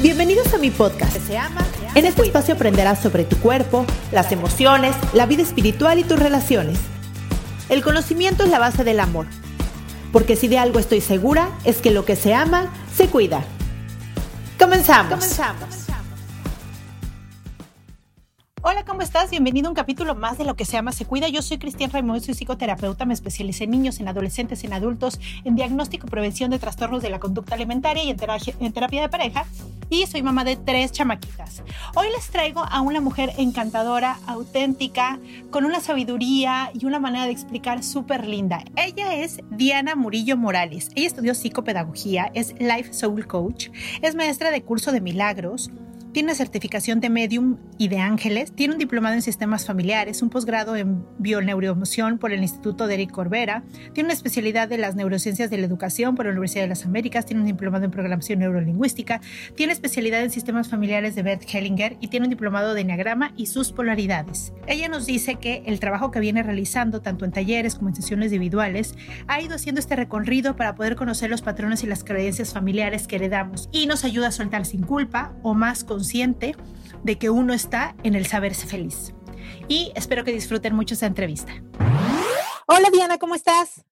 Bienvenidos a mi podcast. En este espacio aprenderás sobre tu cuerpo, las emociones, la vida espiritual y tus relaciones. El conocimiento es la base del amor. Porque si de algo estoy segura, es que lo que se ama, se cuida. Comenzamos. Comenzamos. Hola, ¿cómo estás? Bienvenido a un capítulo más de Lo que se llama Se Cuida. Yo soy Cristian Raimundo, soy psicoterapeuta, me especialicé en niños, en adolescentes, en adultos, en diagnóstico y prevención de trastornos de la conducta alimentaria y en terapia, en terapia de pareja. Y soy mamá de tres chamaquitas. Hoy les traigo a una mujer encantadora, auténtica, con una sabiduría y una manera de explicar súper linda. Ella es Diana Murillo Morales. Ella estudió psicopedagogía, es Life Soul Coach, es maestra de curso de milagros tiene certificación de medium y de ángeles, tiene un diplomado en sistemas familiares, un posgrado en bioneuroemoción por el Instituto de Eric Corbera, tiene una especialidad de las neurociencias de la educación por la Universidad de las Américas, tiene un diplomado en programación neurolingüística, tiene especialidad en sistemas familiares de Bert Hellinger y tiene un diplomado de enneagrama y sus polaridades. Ella nos dice que el trabajo que viene realizando, tanto en talleres como en sesiones individuales, ha ido haciendo este recorrido para poder conocer los patrones y las creencias familiares que heredamos y nos ayuda a soltar sin culpa o más con consciente de que uno está en el saberse feliz. Y espero que disfruten mucho esta entrevista. Hola Diana, ¿cómo estás?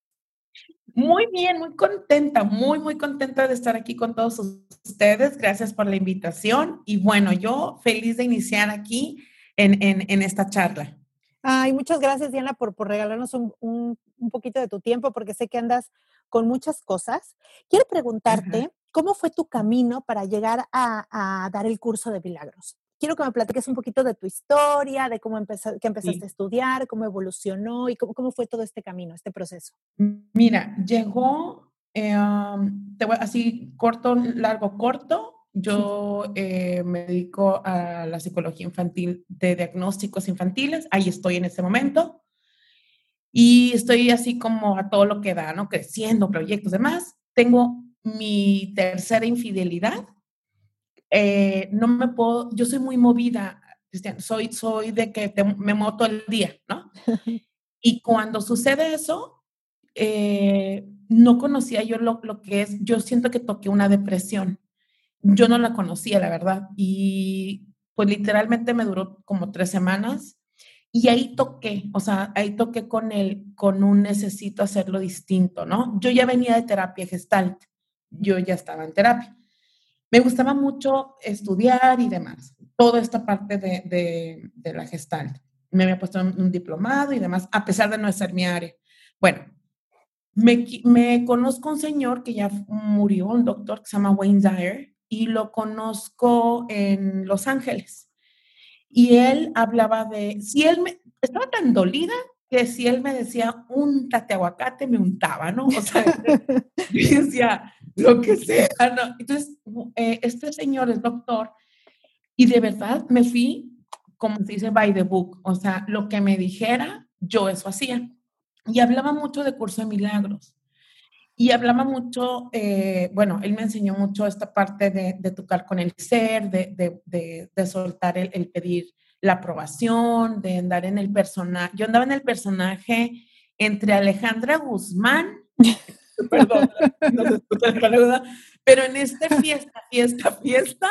Muy bien, muy contenta, muy, muy contenta de estar aquí con todos ustedes. Gracias por la invitación. Y bueno, yo feliz de iniciar aquí en, en, en esta charla. Ay, muchas gracias Diana por, por regalarnos un, un, un, poquito de tu tiempo, porque sé que andas con muchas cosas. Quiero preguntarte, ¿Cómo fue tu camino para llegar a, dar el curso de milagros? Quiero que me platiques un poquito de tu historia, de cómo empezaste a estudiar, cómo evolucionó y cómo, fue todo este camino, este proceso. Mira, llegó, eh, así corto, largo, corto. Yo eh, me dedico a la psicología infantil de diagnósticos infantiles. Ahí estoy en este momento. Y estoy así como a todo lo que da, ¿no? Creciendo, proyectos, demás. Tengo mi tercera infidelidad, eh, no me puedo, yo soy muy movida, Cristian, soy, soy de que me muevo todo el día, ¿no? Y cuando sucede eso, eh, no conocía yo lo, lo, que es, yo siento que toqué una depresión. Yo no la conocía, la verdad. Y pues literalmente me duró como tres semanas. Y ahí toqué, o sea, ahí toqué con él, con un necesito hacerlo distinto, ¿no? Yo ya venía de terapia gestalt yo ya estaba en terapia. Me gustaba mucho estudiar y demás, toda esta parte de, de, la gestal. Me había puesto un, diplomado y demás, a pesar de no ser mi área. Bueno, me, me, conozco un señor que ya murió, un doctor que se llama Wayne Dyer, y lo conozco en Los Ángeles. Y él hablaba de, si él me, estaba tan dolida que si él me decía, untate aguacate, me untaba, ¿no? O sea, yo decía, lo que sea, ¿no? Entonces, eh, este señor es doctor y de verdad me fui, como se dice, by the book, o sea, lo que me dijera, yo eso hacía. Y hablaba mucho de curso de milagros. Y hablaba mucho, eh, bueno, él me enseñó mucho esta parte de, de tocar con el ser, de, de, de soltar el, el pedir la aprobación, de andar en el personaje. Yo andaba en el personaje entre Alejandra Guzmán, perdón, no pero en este fiesta, fiesta, fiesta,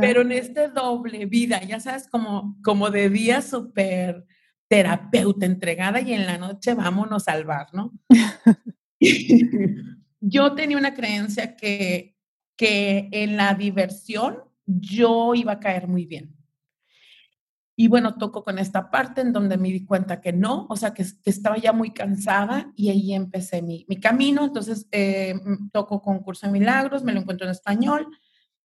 pero en este doble vida, ya sabes, como, como de día súper terapeuta entregada y en la noche vámonos a salvar, ¿no? Yo tenía una creencia que que en la diversión yo iba a caer muy bien. Y bueno, toco con esta parte en donde me di cuenta que no, o sea, que, estaba ya muy cansada y ahí empecé mi, mi camino. Entonces, eh, toco con Curso de Milagros, me lo encuentro en español,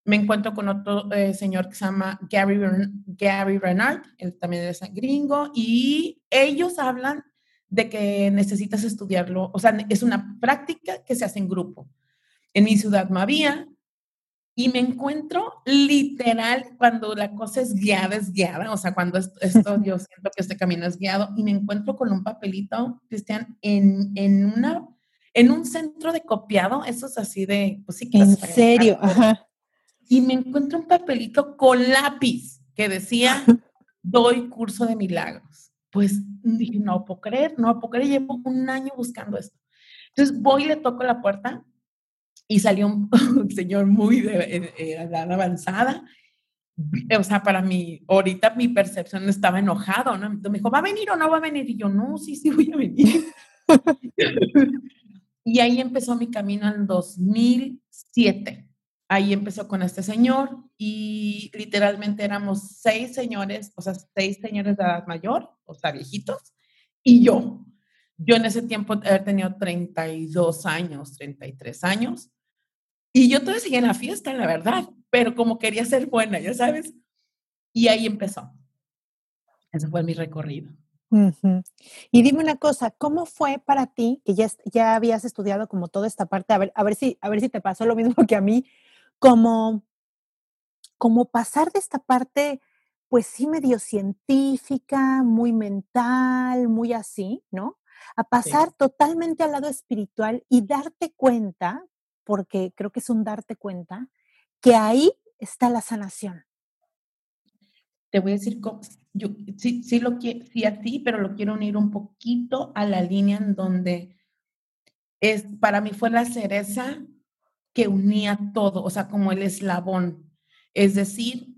me encuentro con otro eh, señor que se llama Gary, Gary Renard, él también es gringo, y ellos hablan de que necesitas estudiarlo, o sea, es una práctica que se hace en grupo. En mi ciudad no había, y me encuentro literal cuando la cosa es guiada, es guiada, o sea, cuando esto, yo siento que este camino es guiado, y me encuentro con un papelito, Cristian, en, en, una, en un centro de copiado, eso es así de, pues sí. En serio, ajá. Y me encuentro un papelito con lápiz que decía, doy curso de milagros. Pues dije, no puedo creer, no puedo creer, llevo un año buscando esto. Entonces voy y le toco la puerta y salió un, señor muy de, eh, eh, edad avanzada. O sea, para mí, ahorita mi percepción estaba enojado, ¿no? Me dijo, ¿va a venir o no va a venir? Y yo, no, sí, sí, voy a venir. y ahí empezó mi camino en 2007. Ahí empezó con este señor y literalmente éramos seis señores, o sea, seis señores de edad mayor, o sea, viejitos, y yo. Yo en ese tiempo había tenido 32 años, 33 años, y yo todavía seguía en la fiesta, la verdad, pero como quería ser buena, ya sabes. Y ahí empezó. Ese fue mi recorrido. Y dime una cosa, ¿cómo fue para ti, que ya, ya habías estudiado como toda esta parte, a ver, a ver, si, a ver si te pasó lo mismo que a mí, como, como pasar de esta parte, pues sí, medio científica, muy mental, muy así, ¿no? A pasar totalmente al lado espiritual y darte cuenta, porque creo que es un darte cuenta, que ahí está la sanación. Te voy a decir, yo sí, sí lo sí a ti, pero lo quiero unir un poquito a la línea en donde es, para mí fue la cereza que unía todo, o sea, como el eslabón. Es decir,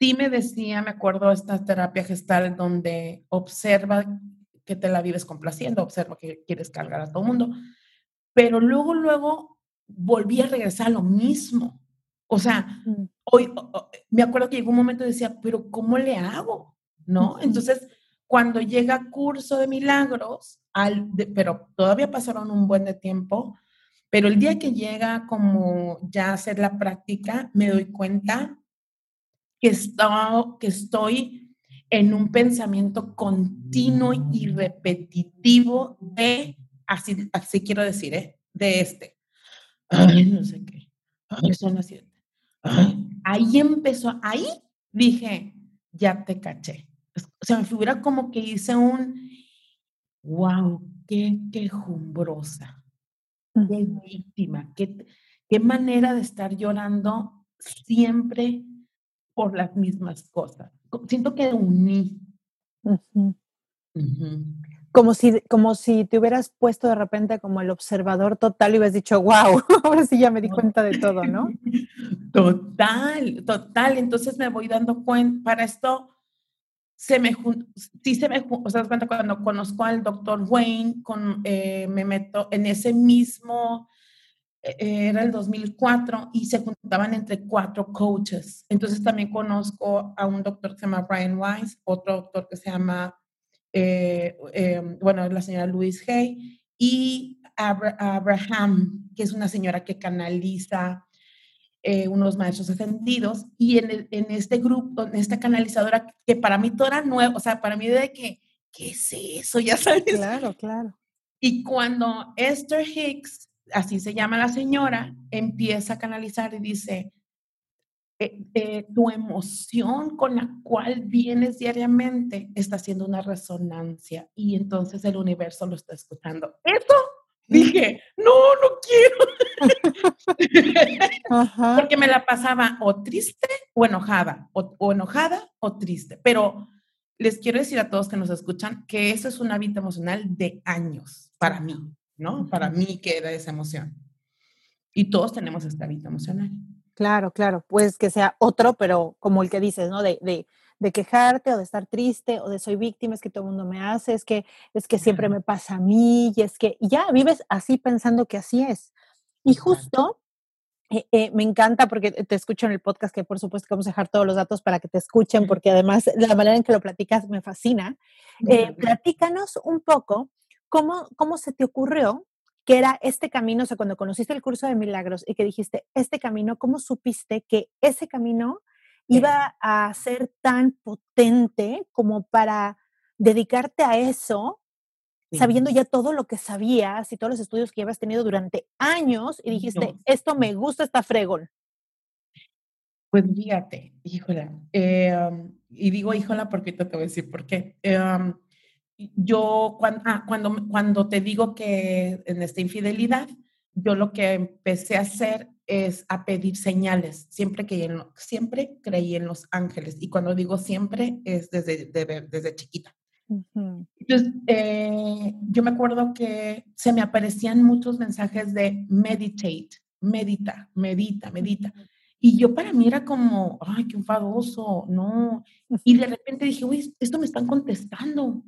sí me decía, me acuerdo, esta terapia gestal donde observa que te la vives complaciendo, observa que quieres cargar a todo el mundo, pero luego, luego volví a regresar a lo mismo. O sea, hoy me acuerdo que llegó un momento y decía, pero ¿cómo le hago? ¿No? Entonces, cuando llega curso de milagros, al, pero todavía pasaron un buen de tiempo, pero el día que llega como ya a hacer la práctica, me doy cuenta que, que estoy en un pensamiento continuo y repetitivo de, así, así quiero decir, ¿eh? de este ay, no sé qué, ay, son las siete. Ahí empezó, ahí dije, ya te caché. O sea, me figura como que hice un, wow, qué quejumbrosa, qué víctima, qué, qué manera de estar llorando siempre por las mismas cosas. Siento que uní. Como si, como si te hubieras puesto de repente como el observador total y hubieras dicho, wow, ahora sí ya me di cuenta de todo, ¿no? Total, total. Entonces me voy dando cuenta, para esto se me, sí se me, o sea, cuando conozco al doctor Wayne, con, eh, me meto en ese mismo, eh, era el 2004, y se juntaban entre cuatro coaches. Entonces también conozco a un doctor que se llama Brian Weiss, otro doctor que se llama eh, em, bueno, la señora Louise Hay, y Abraham, que es una señora que canaliza eh, unos maestros ascendidos, y en, en, este grupo, en esta canalizadora, que para mí todo era nuevo, o sea, para mí de que, ¿qué es eso? Ya sabes. Claro, claro. Y cuando Esther Hicks, así se llama la señora, empieza a canalizar y dice, eh, tu emoción con la cual vienes diariamente está haciendo una resonancia y entonces el universo lo está escuchando. Eso dije, no, no quiero. Porque me la pasaba o triste o enojada, o, enojada o triste. Pero les quiero decir a todos que nos escuchan que eso es un hábito emocional de años para mí, ¿no? Para mí que era esa emoción. Y todos tenemos este hábito emocional. Claro, claro, pues que sea otro, pero como el que dices, ¿no? De, de, de, quejarte o de estar triste o de soy víctima, es que todo el mundo me hace, es que, es que siempre me pasa a mí y es que ya vives así pensando que así es. Y justo Eh, eh, me encanta porque te escucho en el podcast, que por supuesto que vamos a dejar todos los datos para que te escuchen, porque además la manera en que lo platicas me fascina. Eh, platícanos un poco cómo, cómo se te ocurrió que era este camino, o sea, cuando conociste el curso de milagros y que dijiste, este camino, ¿cómo supiste que ese camino iba a ser tan potente como para dedicarte a eso sabiendo ya todo lo que sabías y todos los estudios que habías tenido durante años y dijiste, esto me gusta, está fregón? Pues fíjate, híjola, em, y digo híjola porque te voy a decir por qué. Em, yo cuando, ah, cuando, cuando te digo que en esta infidelidad, yo lo que empecé a hacer es a pedir señales. Siempre, que en, siempre creí en los ángeles. Y cuando digo siempre, es desde, desde chiquita. Entonces, eh, yo me acuerdo que se me aparecían muchos mensajes de meditate, medita, medita, medita. Y yo para mí era como, ay, qué enfadoso, no. Y de repente dije, uy, esto me están contestando.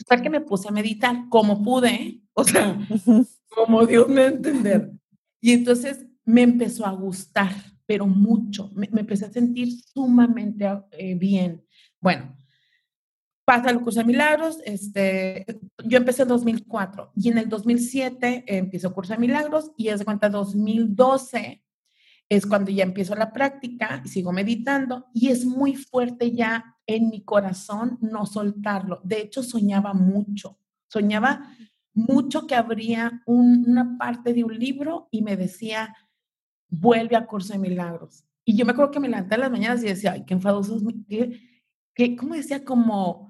Hasta que me puse a meditar como pude, o sea, como Dios me entender. Y entonces me empezó a gustar, pero mucho. Me, empecé a sentir sumamente eh, bien. Bueno, pasa el curso de milagros, este, yo empecé en 2004 y en el 2007 empiezo el curso de milagros y es de cuenta 2012 es cuando ya empiezo la práctica y sigo meditando y es muy fuerte ya en mi corazón no soltarlo. De hecho, soñaba mucho, soñaba mucho que habría una parte de un libro y me decía, vuelve a curso de milagros. Y yo me acuerdo que me levanté a las mañanas y decía, ay, qué enfadoso es, qué, ¿cómo decía? Como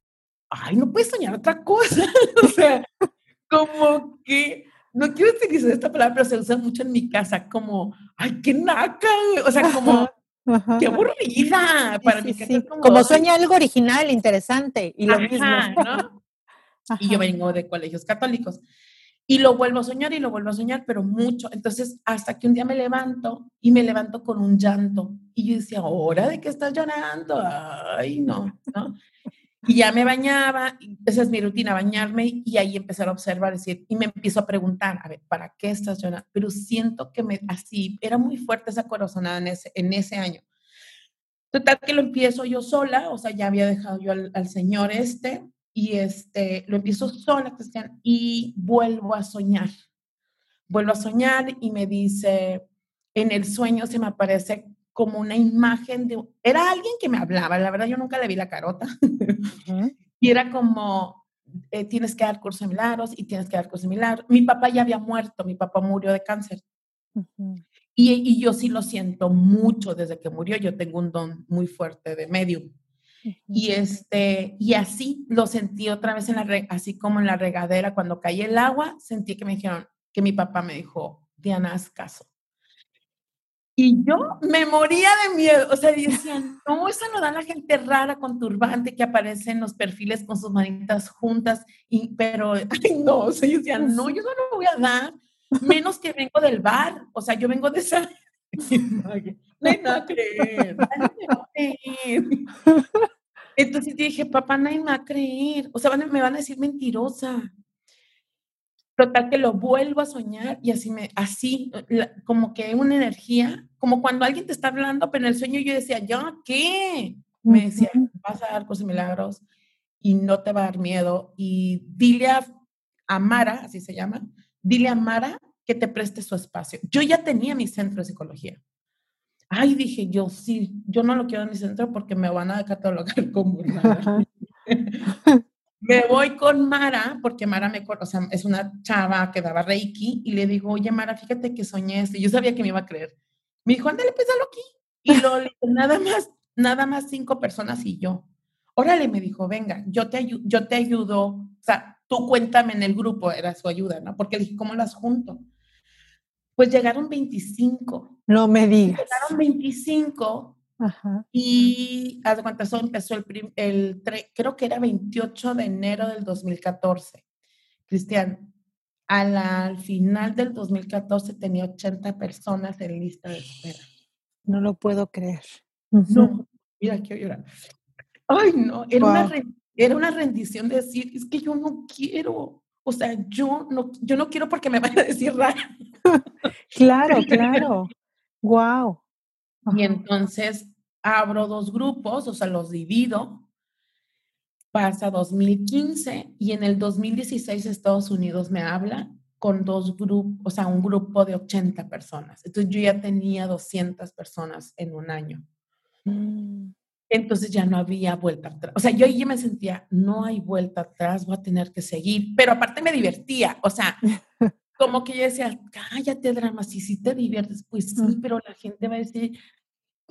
Ay, no puedes soñar otra cosa. o sea, como que, no quiero utilizar esta palabra, pero se usa mucho en mi casa, como, ay, qué naca, o sea, como, qué aburrida. Para mí, como, sueña algo original, interesante, y lo mismo. ¿no? Y yo vengo de colegios católicos. Y lo vuelvo a soñar y lo vuelvo a soñar, pero mucho. Entonces, hasta que un día me levanto y me levanto con un llanto. Y yo decía, ¿ahora de qué estás llorando? Ay, no, ¿no? Y ya me bañaba, esa es mi rutina, bañarme, y ahí empezar a observar, decir, y me empiezo a preguntar, a ver, ¿para qué estás llorando? Pero siento que me, así, era muy fuerte esa corazonada en ese, en ese año. Total que lo empiezo yo sola, o sea, ya había dejado yo al, al señor este, y este, lo empiezo sola, Cristian, y vuelvo a soñar. Vuelvo a soñar y me dice, en el sueño se me aparece como una imagen de, era alguien que me hablaba, la verdad yo nunca le vi la carota, y era como, eh, tienes que dar curso de milagros y tienes que dar curso de milagros. Mi papá ya había muerto, mi papá murió de cáncer. y, y, yo sí lo siento mucho desde que murió, yo tengo un don muy fuerte de medium. Y, este, y así lo sentí otra vez, en la así como en la regadera, cuando caí el agua, sentí que me dijeron, que mi papá me dijo, Diana, haz caso y yo me moría de miedo, o sea, decían, no, eso lo da la gente rara con turbante que aparece en los perfiles con sus manitas juntas, y, pero, ay, no, o sea, yo decía, no, yo no lo voy a dar, menos que vengo del bar, o sea, yo vengo de esa... No hay nada que creer, Entonces dije, papá, nadie me va a creer, o sea, me van a decir mentirosa. Total que lo vuelvo a soñar y así me, así, como que una energía, como cuando alguien te está hablando, pero en el sueño yo decía, ¿ya qué? Me decía, vas a dar cosas milagros y no te va a dar miedo. Y dile a, Mara, así se llama, dile a Mara que te preste su espacio. Yo ya tenía mi centro de psicología. Ay, dije yo, sí, yo no lo quiero en mi centro porque me van a catalogar como nada. Me voy con Mara, porque Mara me, o sea, es una chava que daba Reiki, y le digo, oye, Mara, fíjate que soñé esto. Y yo sabía que me iba a creer. Me dijo, ándale, pues aquí. Y lo nada más, nada más cinco personas y yo. Órale, me dijo, venga, yo te, yo te ayudo, o sea, tú cuéntame en el grupo, era su ayuda, ¿no? Porque le dije, ¿cómo las junto? Pues llegaron 25. No me digas. Llegaron 25 Ajá. y haz de cuenta, eso empezó el, el, creo que era 28 de enero del 2014. Cristian, al, al final del 2014 tenía 80 personas en lista de espera. No lo puedo creer. No, mira, quiero llorar. Ay, no, era, una, era una rendición de decir, es que yo no quiero, o sea, yo no, yo no quiero porque me van a decir rara. claro, claro. Wow. Y entonces abro dos grupos, o sea, los divido. Pasa 2015 y en el 2016 Estados Unidos me habla con dos grupos, o sea, un grupo de 80 personas. Entonces yo ya tenía 200 personas en un año. Mm. Entonces ya no había vuelta atrás. O sea, yo ahí me sentía, no hay vuelta atrás, voy a tener que seguir. Pero aparte me divertía. O sea, como que yo decía, cállate, drama, si sí te diviertes, pues sí, pero la gente va a decir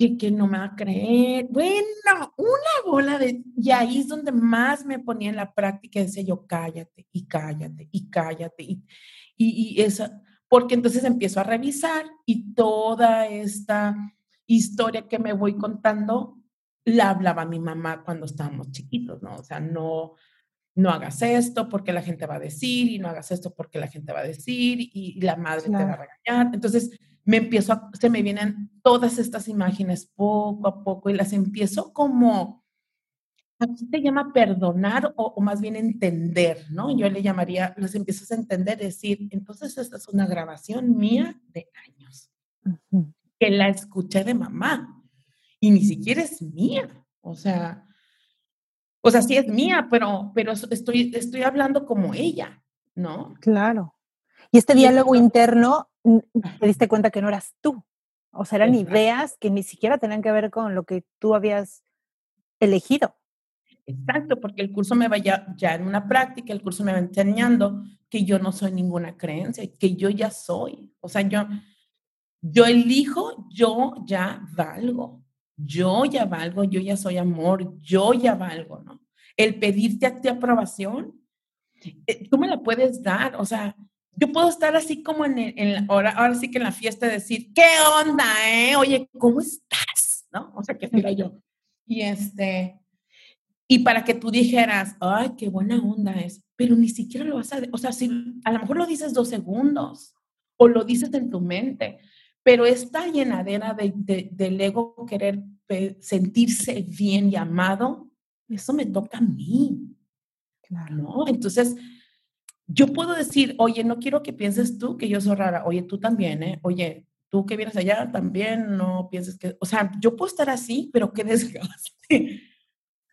que, que no me va a creer. Bueno, una bola de... Y ahí es donde más me ponía en la práctica, decía yo, cállate y cállate y cállate. Y, y, y esa, porque entonces empiezo a revisar y toda esta historia que me voy contando la hablaba mi mamá cuando estábamos chiquitos, ¿no? O sea, no, no hagas esto porque la gente va a decir y no hagas esto porque la gente va a decir y, la madre te va a regañar. Entonces, me empiezo a, se me vienen todas estas imágenes poco a poco y las empiezo como, aquí se llama perdonar o, más bien entender, ¿no? Yo le llamaría, las empiezas a entender, decir, entonces esta es una grabación mía de años, que la escuché de mamá y ni siquiera es mía. O sea, o sea, sí es mía, pero, pero estoy, estoy hablando como ella, ¿no? Claro. Y este diálogo interno, te diste cuenta que no eras tú. O sea, eran ideas que ni siquiera tenían que ver con lo que tú habías elegido. Exacto, porque el curso me va ya, ya en una práctica, el curso me va enseñando que yo no soy ninguna creencia, que yo ya soy. O sea, yo, yo elijo, yo ya valgo yo ya valgo, yo ya soy amor, yo ya valgo, ¿no? El pedirte a ti aprobación, eh, tú me la puedes dar, o sea, yo puedo estar así como en, en ahora, ahora sí que en la fiesta decir, ¿qué onda, eh? Oye, ¿cómo estás? ¿No? O sea, que fuera yo. Y este, y para que tú dijeras, ay, qué buena onda es, pero ni siquiera lo vas a, o sea, si a lo mejor lo dices dos segundos o lo dices en tu mente, pero esta llenadera de, del ego querer sentirse bien y amado, eso me toca a mí. Claro. ¿no? Entonces, yo puedo decir, oye, no quiero que pienses tú que yo soy rara, oye, tú también, ¿eh? Oye, tú que vienes allá también no pienses que, o sea, yo puedo estar así, pero qué desgaste.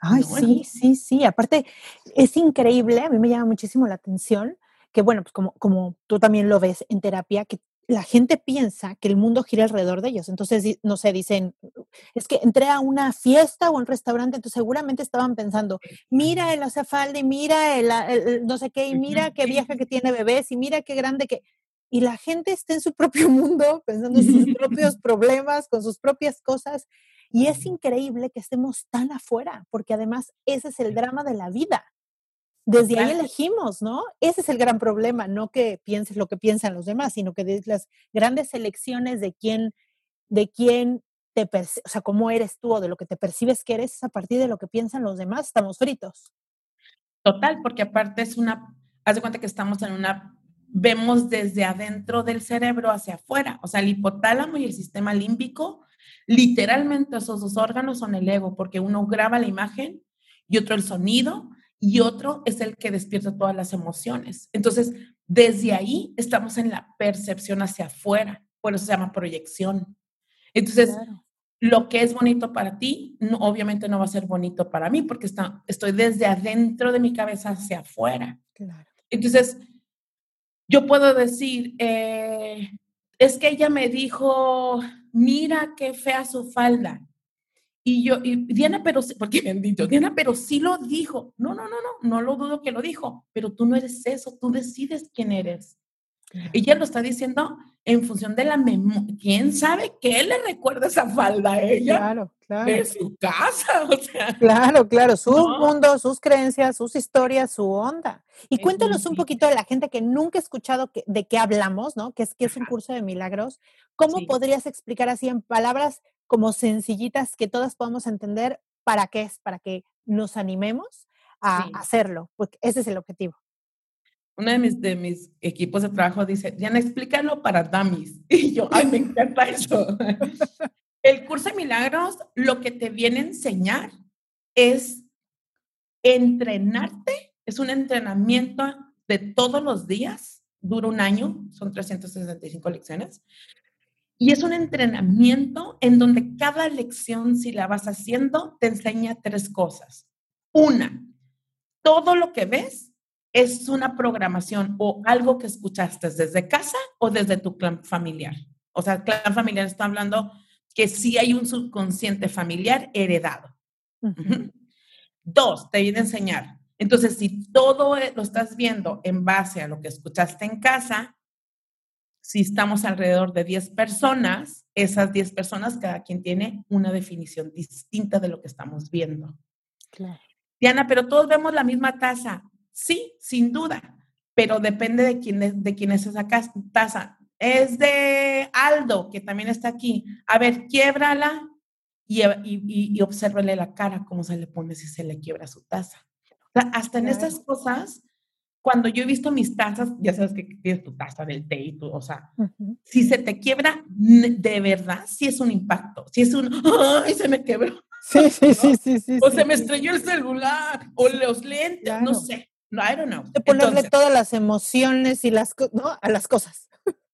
Ay, sí, sí, sí. Aparte, es increíble, a mí me llama muchísimo la atención que, bueno, pues como, como tú también lo ves en terapia, que la gente piensa que el mundo gira alrededor de ellos. Entonces, no sé, dicen, es que entré a una fiesta o a un restaurante, entonces seguramente estaban pensando, mira el y mira el, no sé qué, y mira qué vieja que tiene bebés, y mira qué grande que... Y la gente está en su propio mundo, pensando en sus propios problemas, con sus propias cosas. Y es increíble que estemos tan afuera, porque además ese es el drama de la vida. Desde ahí elegimos, ¿no? Ese es el gran problema, no que pienses lo que piensan los demás, sino que de las grandes elecciones de quién, de quién te, o sea, cómo eres tú o de lo que te percibes que eres, a partir de lo que piensan los demás, estamos fritos. Total, porque aparte es una, haz de cuenta que estamos en una, vemos desde adentro del cerebro hacia afuera, o sea, el hipotálamo y el sistema límbico, literalmente esos dos órganos son el ego, porque uno graba la imagen y otro el sonido y otro es el que despierta todas las emociones. Entonces, desde ahí estamos en la percepción hacia afuera, por eso se llama proyección. Entonces, lo que es bonito para ti, no, obviamente no va a ser bonito para mí porque está, estoy desde adentro de mi cabeza hacia afuera. Entonces, yo puedo decir, eh, es que ella me dijo mira qué fea su falda. Y yo, y Diana, pero, porque me han dicho, Diana, pero sí lo dijo. No, no, no, no, no lo dudo que lo dijo, pero tú no eres eso, tú decides quién eres. Ella lo está diciendo en función de la memoria. ¿Quién sabe qué le recuerda esa falda a ella? Claro, claro. De su casa, o sea. Claro, claro, su mundo, sus creencias, sus historias, su onda. Y cuéntanos un poquito de la gente que nunca ha escuchado de qué hablamos, ¿no? Que es que es un curso de milagros. ¿Cómo podrías explicar así en palabras como sencillitas que todas podamos entender para qué es, para que nos animemos a hacerlo? Porque ese es el objetivo uno de mis, de mis equipos de trabajo dice, Diana, explícalo para dummies. Y yo, ay, me encanta eso. El curso de milagros lo que te viene a enseñar es entrenarte, es un entrenamiento de todos los días, dura un año, son 365 lecciones, y es un entrenamiento en donde cada lección, si la vas haciendo, te enseña tres cosas. Una, todo lo que ves es una programación o algo que escuchaste desde casa o desde tu clan familiar. O sea, clan familiar está hablando que sí hay un subconsciente familiar heredado. Dos, te viene a enseñar. Entonces, si todo e, lo estás viendo en base a lo que escuchaste en casa, si estamos alrededor de 10 personas, esas 10 personas, cada quien tiene una definición distinta de lo que estamos viendo. Claro. Diana, pero todos vemos la misma tasa. Sí, sin duda, pero depende de quién es, de quién es esa taza. Es de Aldo, que también está aquí. A ver, quiebrala y, y, y, obsérvale la cara, cómo se le pone si se le quiebra su taza. hasta en estas cosas, cuando yo he visto mis tazas, ya sabes que tienes tu taza del té y tú, o sea, si se te quiebra, de verdad, sí es un impacto. Si es un, ¡ay, se me quebró! Sí, sí, sí, sí, sí. O se me estrelló el celular, o los lentes, no sé. No, I don't know. De ponerle todas las emociones y las, ¿no? A las cosas.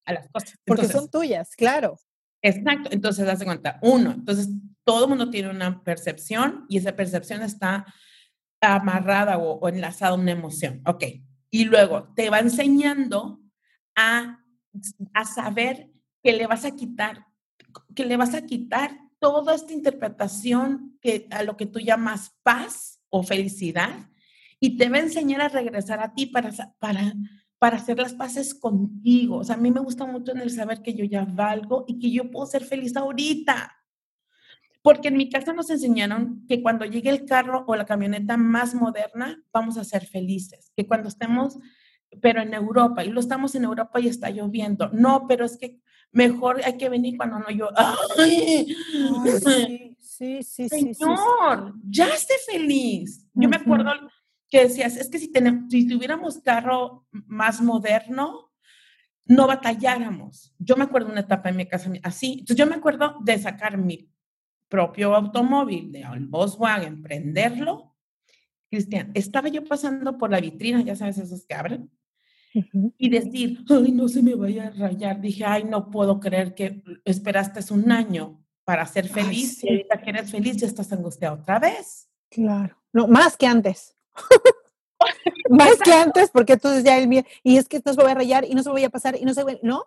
A las cosas. Porque son tuyas, claro. Exacto. Entonces, hace cuenta. Uno, entonces, todo el mundo tiene una percepción y esa percepción está amarrada o, enlazada a una emoción. Ok. Y luego te va enseñando a, a saber que le vas a quitar, que le vas a quitar toda esta interpretación que, a lo que tú llamas paz o felicidad y te va a enseñar a regresar a ti para, para, para hacer las paces contigo. O sea, a mí me gusta mucho en el saber que yo ya valgo y que yo puedo ser feliz ahorita. Porque en mi casa nos enseñaron que cuando llegue el carro o la camioneta más moderna, vamos a ser felices. Que cuando estemos, pero en Europa, y lo estamos en Europa y está lloviendo. No, pero es que mejor hay que venir cuando no. ¡Ay! sí, sí, sí, Señor, ya esté feliz. Yo me acuerdo que decías, es que si, tenemos, si tuviéramos carro más moderno, no batalláramos. Yo me acuerdo una etapa en mi casa así. Entonces yo me acuerdo de sacar mi propio automóvil, de Volkswagen, prenderlo. Cristian, estaba yo pasando por la vitrina, ya sabes, esos que abren, y decir, ay, no se me vaya a rayar. Dije, ay, no puedo creer que esperaste un año para ser feliz y ahorita que eres feliz ya estás angustiado otra vez. Claro, no, más que antes. Más que antes, porque tú ya el mío, y es que no se voy a rayar y no se voy a pasar y no se ¿no?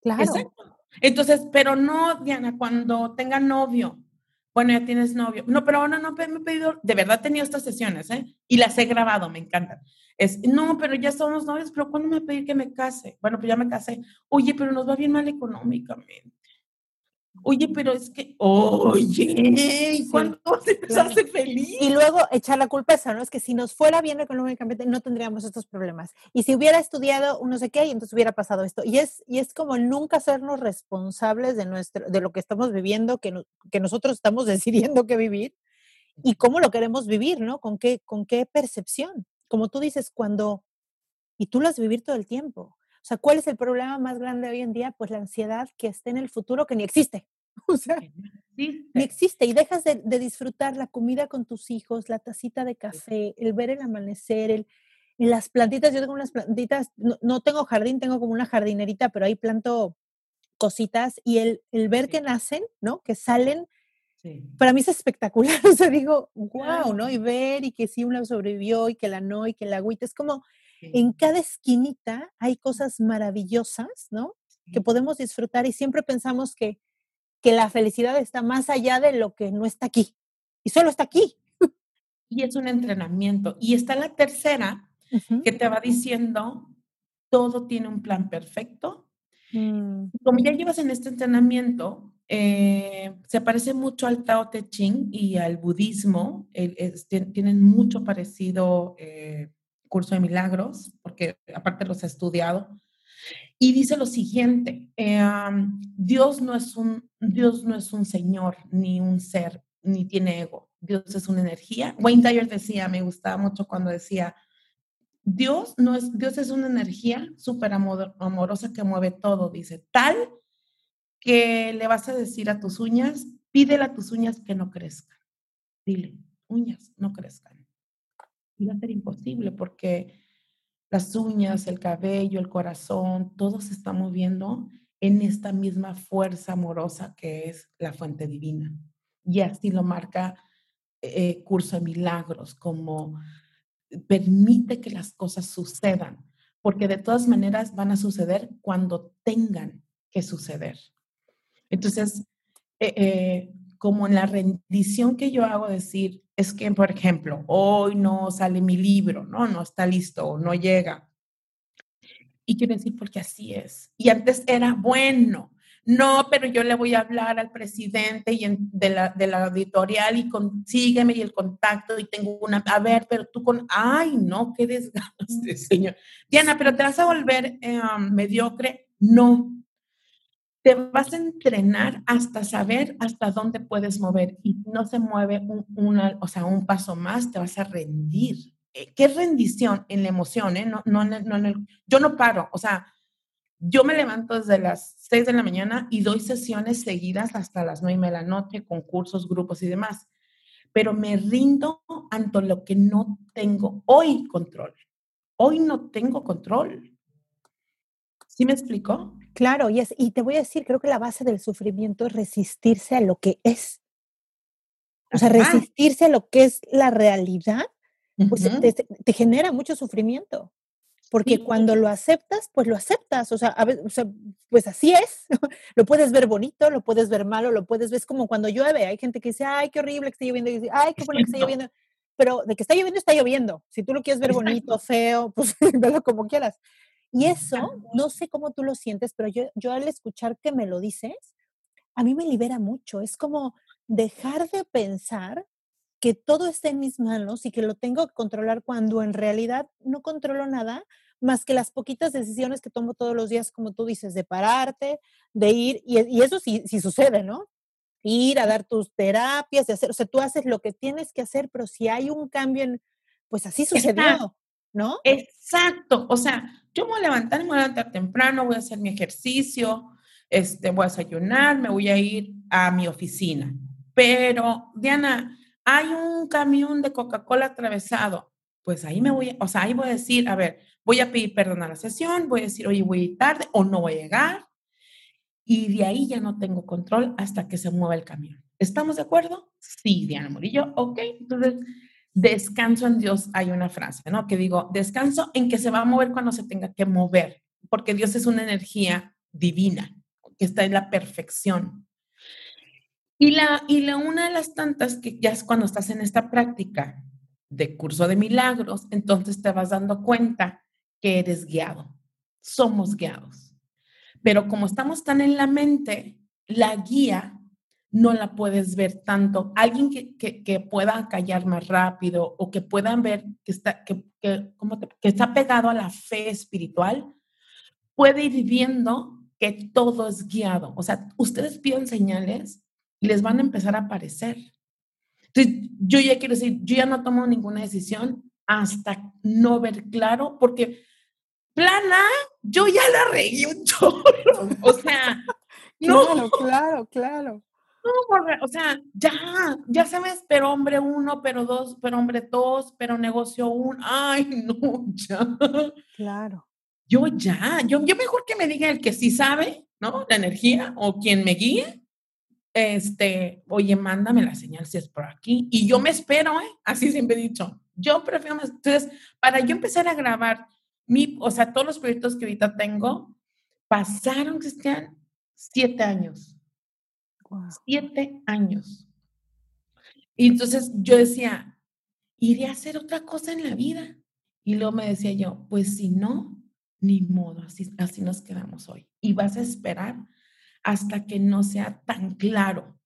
Claro. Entonces, pero no, Diana, cuando tenga novio, bueno, ya tienes novio. No, pero ahora no, me he pedido, de verdad he tenido estas sesiones, ¿eh? Y las he grabado, me encantan. Es, no, pero ya somos novios, pero ¿cuándo me pedí que me case? Bueno, pues ya me casé. Oye, pero nos va bien mal económicamente. Oye, pero es que, oye, ¿cuánto se nos hace feliz? Y luego echar la culpa a esa, ¿no? Es que si nos fuera bien económicamente, no tendríamos estos problemas. Y si hubiera estudiado no sé qué, entonces hubiera pasado esto. Y es, y es como nunca hacernos responsables de, nuestro, de lo que estamos viviendo, que, que nosotros estamos decidiendo qué vivir y cómo lo queremos vivir, ¿no? ¿Con qué, con qué percepción? Como tú dices, cuando, y tú lo has vivir todo el tiempo. O sea, ¿cuál es el problema más grande hoy en día? Pues la ansiedad que está en el futuro que ni existe. O sea, ni existe. Y dejas de, disfrutar la comida con tus hijos, la tacita de café, el ver el amanecer, el, las plantitas. Yo tengo unas plantitas, no, tengo jardín, tengo como una jardinerita, pero ahí planto cositas y el, el ver que nacen, ¿no? Que salen. Para mí es espectacular, o sea, digo, wow, ¿no? Y ver y que sí una sobrevivió y que la no y que la agüita, es como, en cada esquinita hay cosas maravillosas, ¿no? Que podemos disfrutar y siempre pensamos que, que la felicidad está más allá de lo que no está aquí. Y solo está aquí. Y es un entrenamiento. Y está la tercera que te va diciendo, todo tiene un plan perfecto. Mm. Como ya llevas en este entrenamiento, eh, se parece mucho al Tao Te Ching y al budismo. tienen mucho parecido eh, curso de milagros, porque aparte los he estudiado, y dice lo siguiente, eh, Dios, no es un, Dios no es un señor, ni un ser, ni tiene ego, Dios es una energía. Wayne Dyer decía, me gustaba mucho cuando decía, Dios, no es, Dios es una energía súper amorosa que mueve todo, dice, tal que le vas a decir a tus uñas, pídele a tus uñas que no crezcan. Dile, uñas, no crezcan iba a ser imposible porque las uñas, el cabello, el corazón, todo se está moviendo en esta misma fuerza amorosa que es la fuente divina. Y así lo marca eh, Curso de Milagros, como permite que las cosas sucedan, porque de todas maneras van a suceder cuando tengan que suceder. Entonces, eh, eh, como en la rendición que yo hago, decir, es que, por ejemplo, hoy no sale mi libro, ¿no? No está listo, no llega. Y quiero decir, porque así es. Y antes era bueno. No, pero yo le voy a hablar al presidente y de, la, de la editorial y consígueme y el contacto y tengo una, a ver, pero tú con, ay, no, qué desgaste, señor. Diana, pero te vas a volver eh, mediocre. No, te vas a entrenar hasta saber hasta dónde puedes mover y no se mueve un, una, o sea, un paso más, te vas a rendir. Eh, ¿Qué rendición en la emoción? Eh? No, no, no, yo no paro, o sea, yo me levanto desde las 6 de la mañana y doy sesiones seguidas hasta las 9 de la noche con cursos, grupos y demás, pero me rindo ante lo que no tengo hoy control. Hoy no tengo control. ¿Sí me explicó? Claro, y, es, y te voy a decir, creo que la base del sufrimiento es resistirse a lo que es. O sea, resistirse a lo que es la realidad, pues te, genera mucho sufrimiento. Porque cuando lo aceptas, pues lo aceptas. O sea, pues así es. lo puedes ver bonito, lo puedes ver malo, lo puedes ver. Es como cuando llueve. Hay gente que dice, ay, qué horrible que esté lloviendo. Y dice, ay, qué bueno que esté lloviendo. Pero de que está lloviendo, está lloviendo. Si tú lo quieres ver bonito, feo, pues velo como quieras. Y eso, no sé cómo tú lo sientes, pero yo, yo al escuchar que me lo dices, a mí me libera mucho. Es como dejar de pensar que todo está en mis manos y que lo tengo que controlar cuando en realidad no controlo nada más que las poquitas decisiones que tomo todos los días, como tú dices, de pararte, de ir, y, eso sí, sí sucede, ¿no? Ir a dar tus terapias, de hacer, o sea, tú haces lo que tienes que hacer, pero si hay un cambio en, pues así sucedió. ¿No? Exacto. O sea, yo me voy a levantar, me voy a levantar temprano, voy a hacer mi ejercicio, este, voy a desayunar, me voy a ir a mi oficina. Pero, Diana, hay un camión de Coca-Cola atravesado. Pues ahí me voy, o sea, ahí voy a decir, a ver, voy a pedir perdón a la sesión, voy a decir, oye, voy a ir tarde o no voy a llegar. Y de ahí ya no tengo control hasta que se mueva el camión. ¿Estamos de acuerdo? Sí, Diana Murillo. Ok, entonces descanso en Dios, hay una frase, ¿no? Que digo, descanso en que se va a mover cuando se tenga que mover, porque Dios es una energía divina, que está en la perfección. Y la, y la una de las tantas que ya es cuando estás en esta práctica de curso de milagros, entonces te vas dando cuenta que eres guiado. Somos guiados. Pero como estamos tan en la mente, la guía no la puedes ver tanto. Alguien que, que, pueda callar más rápido o que puedan ver que está, que, que, que está pegado a la fe espiritual, puede ir viendo que todo es guiado. O sea, ustedes piden señales y les van a empezar a aparecer. Entonces, yo ya quiero decir, yo ya no tomo ninguna decisión hasta no ver claro, porque plana, yo ya la regué un chorro. O sea, no. Claro, claro, o sea, ya, ya sabes, pero hombre uno, pero dos, pero hombre dos, pero negocio uno. Ay, no, ya. Claro. Yo ya, yo, yo mejor que me diga el que sí sabe, ¿no? La energía o quien me guíe. Este, oye, mándame la señal si es por aquí. Y yo me espero, ¿eh? Así siempre he dicho. Yo prefiero más. Entonces, para yo empezar a grabar mi, o sea, todos los proyectos que ahorita tengo, pasaron, Cristian, siete años Siete años. Y entonces yo decía, iré a hacer otra cosa en la vida. Y luego me decía yo, pues si no, ni modo, así, así nos quedamos hoy. Y vas a esperar hasta que no sea tan claro.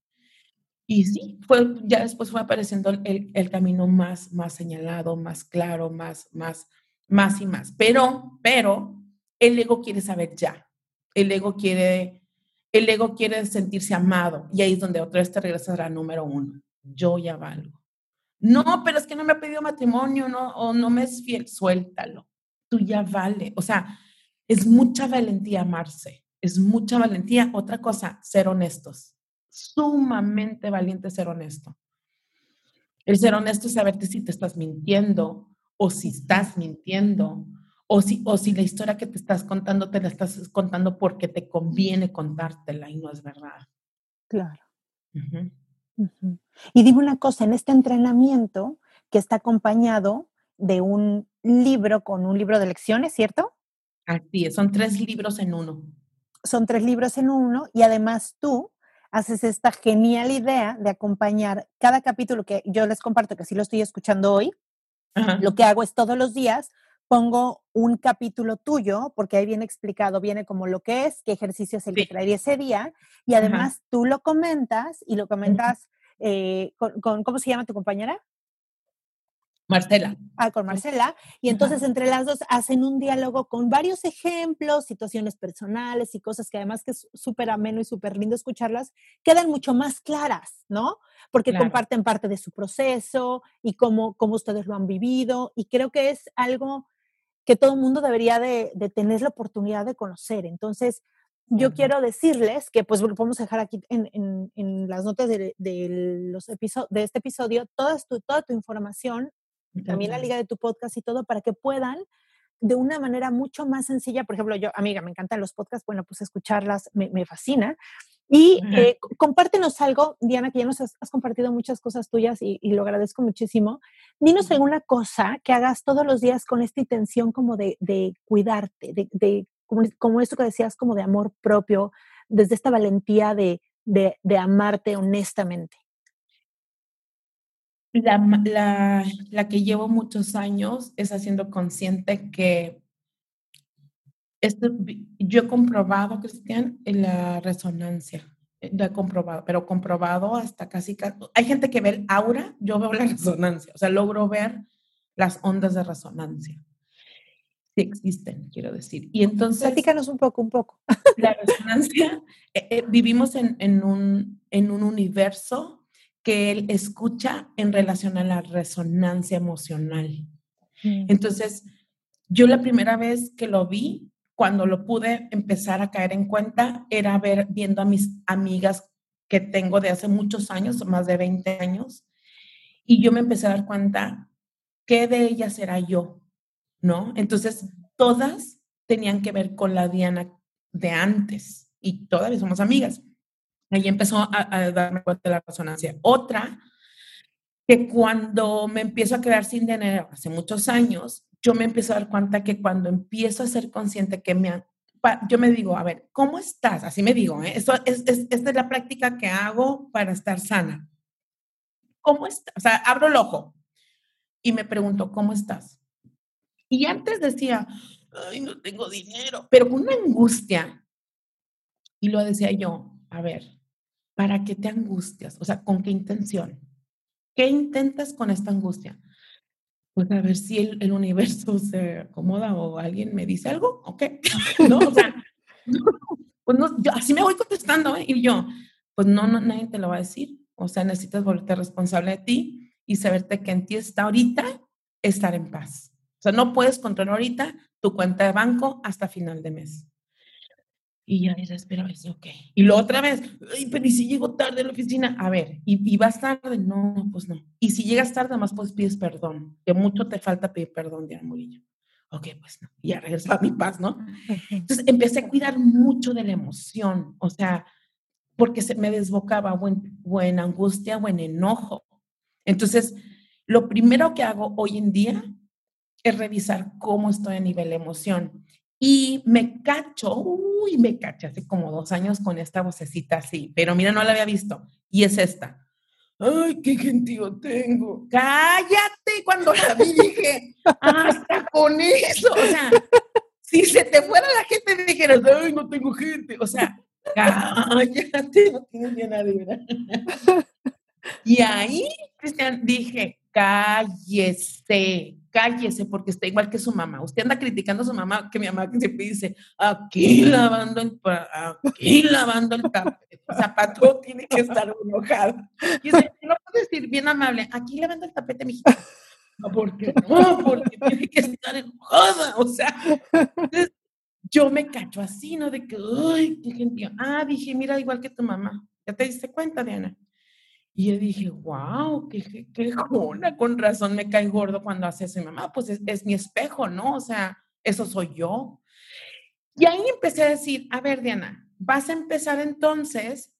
Y sí, fue, ya después fue apareciendo el, el, camino más, más señalado, más claro, más, más, más y más. Pero, pero, el ego quiere saber ya. El ego quiere el ego quiere sentirse amado y ahí es donde otra vez te regresas número uno. Yo ya valgo. No, pero es que no me ha pedido matrimonio no, o no me es fiel. Suéltalo. Tú ya vale. O sea, es mucha valentía amarse. Es mucha valentía. Otra cosa, ser honestos. Sumamente valiente ser honesto. El ser honesto es saberte si te estás mintiendo o si estás mintiendo o si, o si la historia que te estás contando te la estás contando porque te conviene contártela y no es verdad. Claro. Y dime una cosa, en este entrenamiento que está acompañado de un libro con un libro de lecciones, ¿cierto? Así es, son tres libros en uno. Son tres libros en uno y además tú haces esta genial idea de acompañar cada capítulo que yo les comparto, que sí lo estoy escuchando hoy. Lo que hago es todos los días pongo un capítulo tuyo, porque ahí viene explicado, viene como lo que es, qué ejercicio es el que traería ese día, y además tú lo comentas y lo comentas eh, con, ¿cómo se llama tu compañera? Marcela. Ah, con Marcela. Y entonces entre las dos hacen un diálogo con varios ejemplos, situaciones personales y cosas que además que es súper ameno y súper lindo escucharlas, quedan mucho más claras, ¿no? Porque comparten parte de su proceso y cómo, cómo ustedes lo han vivido. Y creo que es algo que todo el mundo debería de, tener la oportunidad de conocer. Entonces, yo quiero decirles que, pues, lo podemos dejar aquí en, las notas de, los de este episodio, toda tu, toda tu información, también la liga de tu podcast y todo, para que puedan de una manera mucho más sencilla. Por ejemplo, yo, amiga, me encantan los podcasts, bueno, pues escucharlas me, me fascina. Y eh, compártenos algo, Diana, que ya nos has, compartido muchas cosas tuyas y, lo agradezco muchísimo. Dinos alguna cosa que hagas todos los días con esta intención como de, cuidarte, de, como, esto que decías, como de amor propio, desde esta valentía de, amarte honestamente. La, la, que llevo muchos años es haciendo consciente que esto, yo he comprobado, Cristian, la resonancia. Lo he comprobado, pero comprobado hasta casi, Hay gente que ve el aura, yo veo la resonancia. O sea, logro ver las ondas de resonancia. Sí existen, quiero decir. Y entonces... Platícanos un poco, un poco. La resonancia, eh, eh, vivimos en, en, un, en un universo que él escucha en relación a la resonancia emocional. Mm. Entonces, yo la primera vez que lo vi, cuando lo pude empezar a caer en cuenta, era ver, viendo a mis amigas que tengo de hace muchos años, más de 20 años, y yo me empecé a dar cuenta qué de ellas era yo, ¿no? Entonces, todas tenían que ver con la Diana de antes y todavía somos amigas. Ahí empezó a, darme cuenta de la resonancia. Otra, que cuando me empiezo a quedar sin dinero hace muchos años, yo me empiezo a dar cuenta que cuando empiezo a ser consciente que me yo me digo, a ver, ¿cómo estás? Así me digo, ¿eh? Esto es, esta es la práctica que hago para estar sana. ¿Cómo estás? O sea, abro el ojo y me pregunto, ¿cómo estás? Y antes decía, ay, no tengo dinero, pero con una angustia. Y lo decía yo, a ver, ¿para qué te angustias? O sea, ¿con qué intención? ¿Qué intentas con esta angustia? Pues a ver si el, universo se acomoda o alguien me dice algo, ¿ok? no, o sea, pues no, yo así me voy contestando, ¿eh? Y yo, pues no, no, nadie te lo va a decir. O sea, necesitas volverte responsable de ti y saberte que en ti está ahorita estar en paz. O sea, no puedes controlar ahorita tu cuenta de banco hasta final de mes. Y ya dices, espera, es ok. Y lo otra vez, Ay, pero ¿y si llego tarde a la oficina? A ver, ¿y, vas tarde? No, pues no. Y si llegas tarde, más pues pides perdón, que mucho te falta pedir perdón, Diana Murillo. Ok, pues no. Y ya regresaba mi paz, ¿no? Entonces empecé a cuidar mucho de la emoción, o sea, porque se me desbocaba o en angustia o en enojo. Entonces, lo primero que hago hoy en día es revisar cómo estoy a nivel emoción. Y me cacho, uy, me caché hace como dos años con esta vocecita así, pero mira, no la había visto. Y es esta. Ay, qué gentío tengo. Cállate. Cuando la vi dije, hasta con eso. O sea, si se te fuera la gente, dijeras, ay, no tengo gente. O sea, cállate, no tienes ni nadie, ¿verdad? Y ahí, Cristian, dije, cállese, cállese, porque está igual que su mamá. Usted anda criticando a su mamá, que mi mamá siempre dice, aquí lavando el, aquí lavando el tapete. El zapato tiene que estar enojado. Y dice, no puedo decir bien amable, aquí lavando el tapete, mijita. No, porque no, porque tiene que estar enojada. O sea, yo me cacho así, ¿no? De que, ay, qué gentío. Ah, dije, mira, igual que tu mamá. ¿Ya te diste cuenta, Diana? Y yo dije, wow, qué, qué, con razón me cae gordo cuando hace eso mi mamá, pues es, mi espejo, ¿no? O sea, eso soy yo. Y ahí empecé a decir, a ver, Diana, vas a empezar entonces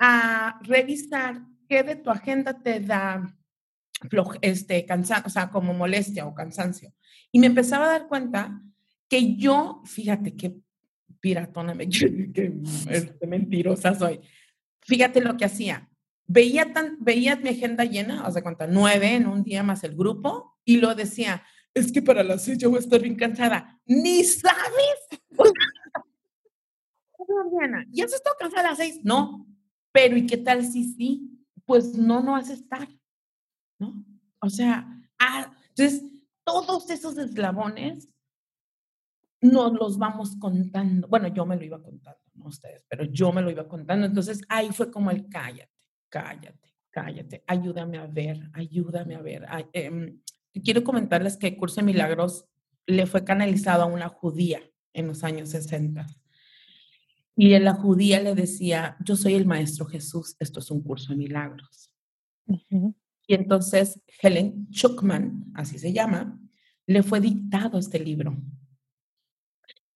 a revisar qué de tu agenda te da este, cansancio, o sea, como molestia o cansancio. Y me empezaba a dar cuenta que yo, fíjate qué piratona, me, qué mentirosa soy. Fíjate lo que hacía veía, tan, veía mi agenda llena, de cuenta, nueve en un día más el grupo, y lo decía, es que para las seis yo voy a estar bien cansada. ¿Ni sabes? ¿Ya has estado cansada a las seis? No. Pero ¿y qué tal si sí? Pues no, no vas a estar. ¿No? O sea, ah, entonces todos esos eslabones nos los vamos contando. Bueno, yo me lo iba contando, no ustedes, pero yo me lo iba contando. Entonces ahí fue como el cállate cállate, cállate, ayúdame a ver, ayúdame a ver. Em, quiero comentarles que el curso de milagros le fue canalizado a una judía en los años 60. Y la judía le decía, yo soy el maestro Jesús, esto es un curso de milagros. Y entonces Helen Schuckman, así se llama, le fue dictado este libro.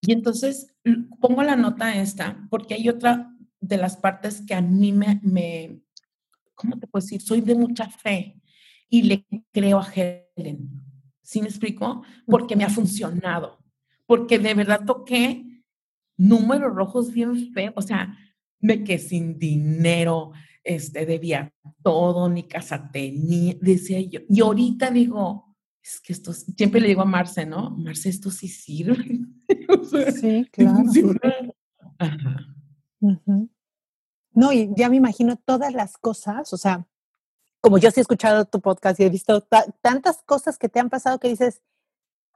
Y entonces pongo la nota esta porque hay otra de las partes que a mí me, me, ¿cómo te puedo decir? Soy de mucha fe y le creo a Helen. ¿Sí me explico? Porque me ha funcionado. Porque de verdad toqué números rojos bien feos. O sea, me quedé sin dinero, este, debía todo, ni casa tenía, decía yo. Y ahorita digo, es que esto, siempre le digo a Marce, ¿no? Marce, esto sí sirve. sí, claro. Ajá. No, y ya me imagino todas las cosas, o sea, como yo sí he escuchado tu podcast y he visto tantas cosas que te han pasado que dices,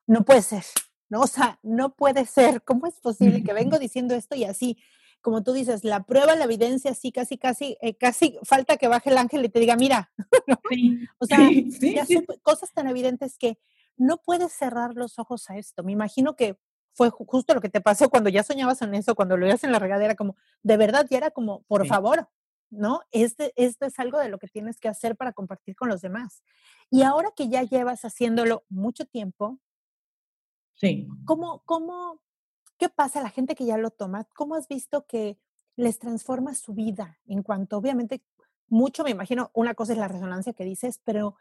no puede ser, ¿no? O sea, no puede ser, ¿cómo es posible que vengo diciendo esto y así? Como tú dices, la prueba, la evidencia, así, casi, casi, eh, casi falta que baje el ángel y te diga, mira, o sea, ya son cosas tan evidentes que no puedes cerrar los ojos a esto. Me imagino que fue justo lo que te pasó cuando ya soñabas en eso, cuando lo veías en la regadera, como de verdad ya era como, por favor, ¿no? Este, esto es algo de lo que tienes que hacer para compartir con los demás. Y ahora que ya llevas haciéndolo mucho tiempo, sí. ¿cómo, cómo, qué pasa a la gente que ya lo toma? ¿Cómo has visto que les transforma su vida en cuanto, obviamente, mucho, me imagino, una cosa es la resonancia que dices, pero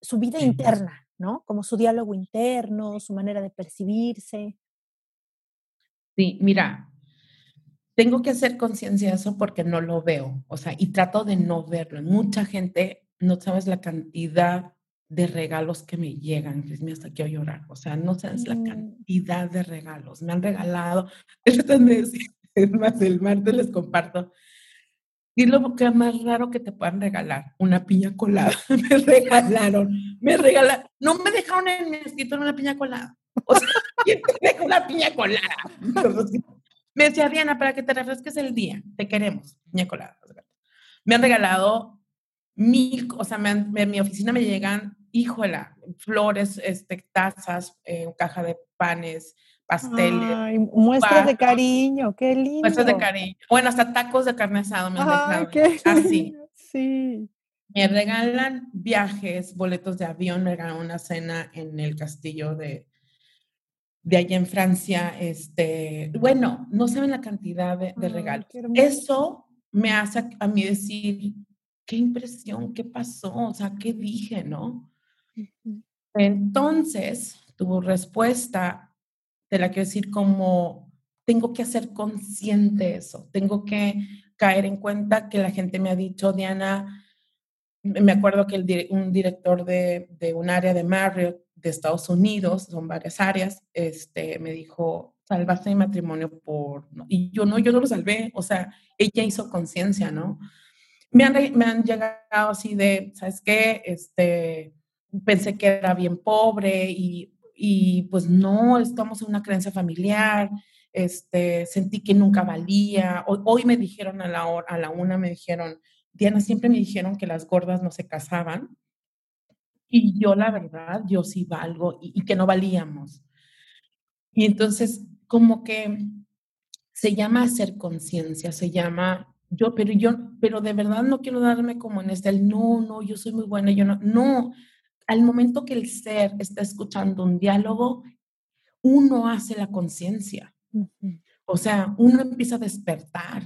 su vida interna, ¿no? Como su diálogo interno, su manera de percibirse. Sí, mira, tengo que hacer conciencia de eso porque no lo veo, o sea, y trato de no verlo. Mucha gente, no sabes la cantidad de regalos que me llegan, que me hasta quiero llorar, o sea, no sabes la mm. cantidad de regalos. Me han regalado, es más, el martes les comparto, y lo que más raro que te puedan regalar, una piña colada. me regalaron, me regalaron, no me dejaron en mi escritorio una piña colada. O sea, ¿quién te deja una piña colada? Me decía, Diana, para que te refresques el día, te queremos, piña colada. Me han regalado mil, o sea, en mi oficina me llegan, híjola, flores, este, tazas, eh, caja de panes, pasteles. Ay, muestras de cariño, qué lindo. Muestras de cariño. Bueno, hasta tacos de carne asado me han dejado. Así. Sí. Me regalan viajes, boletos de avión, me regalan una cena en el castillo de, de allá en Francia. Este, bueno, no saben la cantidad de, regalos. Eso me hace a mí decir, qué impresión, qué pasó, o sea, qué dije, ¿no? Entonces, tu respuesta te la quiero decir como, tengo que hacer consciente eso, tengo que caer en cuenta que la gente me ha dicho, Diana, me acuerdo que el, un director de, de, un área de Marriott de Estados Unidos, son varias áreas, este, me dijo, salvaste mi matrimonio por... Y yo no, yo no lo salvé, o sea, ella hizo conciencia, ¿no? Me han, me han llegado así de, ¿sabes qué? Este, pensé que era bien pobre y y pues no, estamos en una creencia familiar, este, sentí que nunca valía. Hoy, hoy me dijeron a la, a la una, me dijeron, Diana, siempre me dijeron que las gordas no se casaban. Y yo, la verdad, yo sí valgo y, y que no valíamos. Y entonces, como que se llama hacer conciencia, se llama yo, pero yo, pero de verdad no quiero darme como en este, el no, no, yo soy muy buena, yo no, no, al momento que el ser está escuchando un diálogo, uno hace la conciencia. O sea, uno empieza a despertar.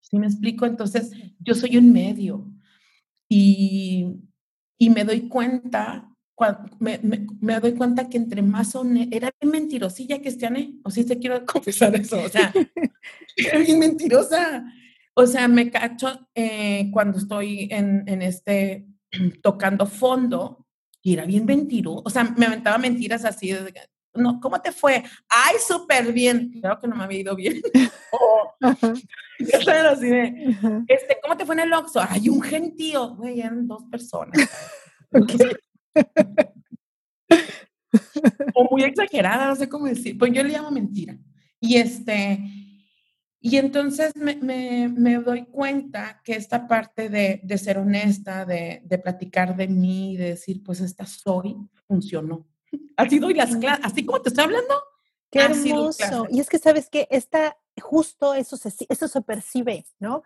¿Sí me explico? Entonces, yo soy un medio y, y me doy cuenta, me, me, doy cuenta que entre más son, era bien mentirosilla, Cristiane, o si te quiero confesar eso, o sea, era bien mentirosa. O sea, me cacho eh, cuando estoy en, en este tocando fondo, y era bien mentiroso, o sea, me aventaba mentiras así, de, no, ¿cómo te fue? Ay, súper bien. Claro que no me había ido bien. oh, así de, este, ¿cómo te fue en el Oxxo? Ay, un gentío. Güey, eran dos personas. o muy exagerada, no sé cómo decir. Pues yo le llamo mentira. Y este, y entonces me, me, me, doy cuenta que esta parte de, de ser honesta, de, de, platicar de mí, de decir, pues esta soy, funcionó. Así doy las clases, así como te estoy hablando. Qué hermoso. Y es que sabes que está justo eso se, eso se percibe, ¿no?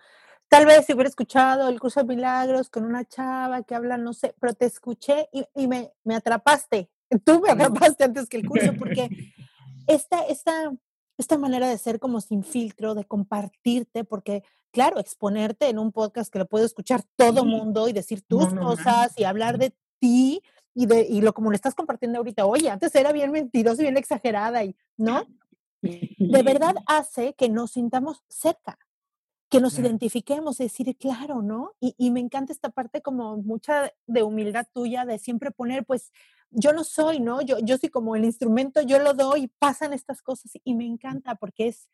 Tal vez si hubiera escuchado el curso de milagros con una chava que habla, no sé, pero te escuché y, y me, me atrapaste. Tú me atrapaste antes que el curso porque esta, esta esta manera de ser como sin filtro, de compartirte, porque claro, exponerte en un podcast que lo puede escuchar todo mundo y decir tus cosas y hablar de ti y de y lo como le estás compartiendo ahorita, oye, antes era bien mentiroso y bien exagerada y no, de verdad hace que nos sintamos cerca, que nos identifiquemos, decir, claro, ¿no? Y, y, me encanta esta parte como mucha de humildad tuya, de siempre poner, pues, yo no soy, ¿no? Yo, yo soy como el instrumento, yo lo doy y pasan estas cosas y me encanta porque es,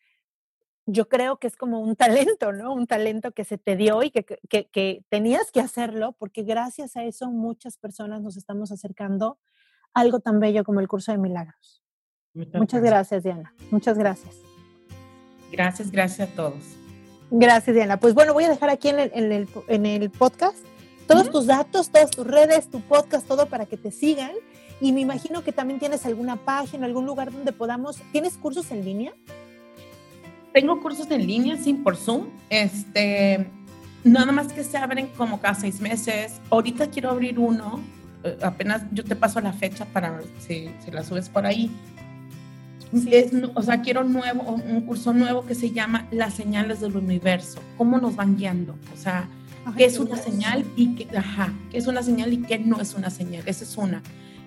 yo creo que es como un talento, ¿no? Un talento que se te dio y que, que, que tenías que hacerlo porque gracias a eso muchas personas nos estamos acercando a algo tan bello como el curso de milagros. Muchas, gracias, Diana. Muchas gracias. Gracias, gracias a todos. Gracias, Diana. Pues bueno, voy a dejar aquí en el, en el, en el podcast todos tus datos, todas tus redes, tu podcast, todo para que te sigan. Y me imagino que también tienes alguna página, algún lugar donde podamos. ¿Tienes cursos en línea? Tengo cursos en línea, sí, por Zoom. Este, nada más que se abren como cada seis meses. Ahorita quiero abrir uno. eh, apenas yo te paso la fecha para ver si, si la subes por ahí. Es, nu- o sea, quiero nuevo, un curso nuevo que se llama Las señales del universo. ¿Cómo nos van guiando? O sea, qué es una señal y qué, ajá, qué es una señal y qué no es una señal. Esa es una.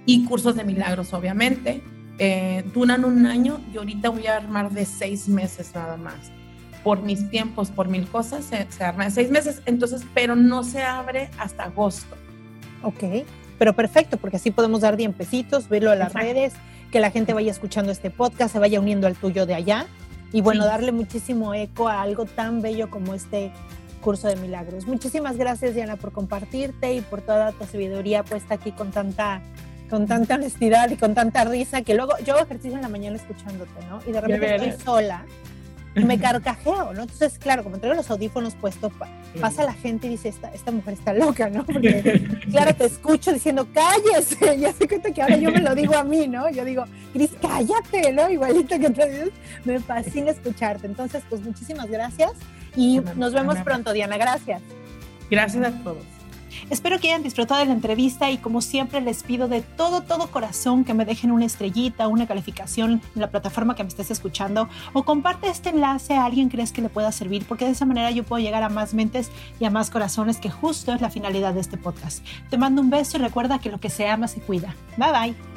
Y cursos de milagros, obviamente. Eh, duran un año y ahorita voy a armar de seis meses nada más. Por mis tiempos, por mil cosas, se, se arma de seis meses. Entonces, pero no se abre hasta agosto. Ok, pero perfecto, porque así podemos dar diempecitos, verlo en las Exacto. redes, que la gente vaya escuchando este podcast, se vaya uniendo al tuyo de allá y bueno, Sí. darle muchísimo eco a algo tan bello como este curso de milagros. Muchísimas gracias, Diana, por compartirte y por toda tu sabiduría puesta aquí con tanta con tanta honestidad y con tanta risa que luego yo hago ejercicio en la mañana escuchándote, ¿no? Y de repente estoy sola me carcajeo, ¿no? Entonces, claro, como traigo los audífonos puestos, pa- pasa la gente y dice, esta, esta mujer está loca, ¿no? Porque, claro, te escucho diciendo, cállese, y así cuenta que ahora yo me lo digo a mí, ¿no? Yo digo, Cris, cállate, ¿no? Igualito que te dices, me fascina escucharte. Entonces, pues muchísimas gracias y nos vemos pronto, Diana, gracias. Gracias a todos. Espero que hayan disfrutado de la entrevista y como siempre les pido de todo, todo corazón que me dejen una estrellita, una calificación en la plataforma que me estés escuchando o comparte este enlace a alguien que crees que le pueda servir porque de esa manera yo puedo llegar a más mentes y a más corazones que justo es la finalidad de este podcast. Te mando un beso y recuerda que lo que se ama se cuida. Bye bye.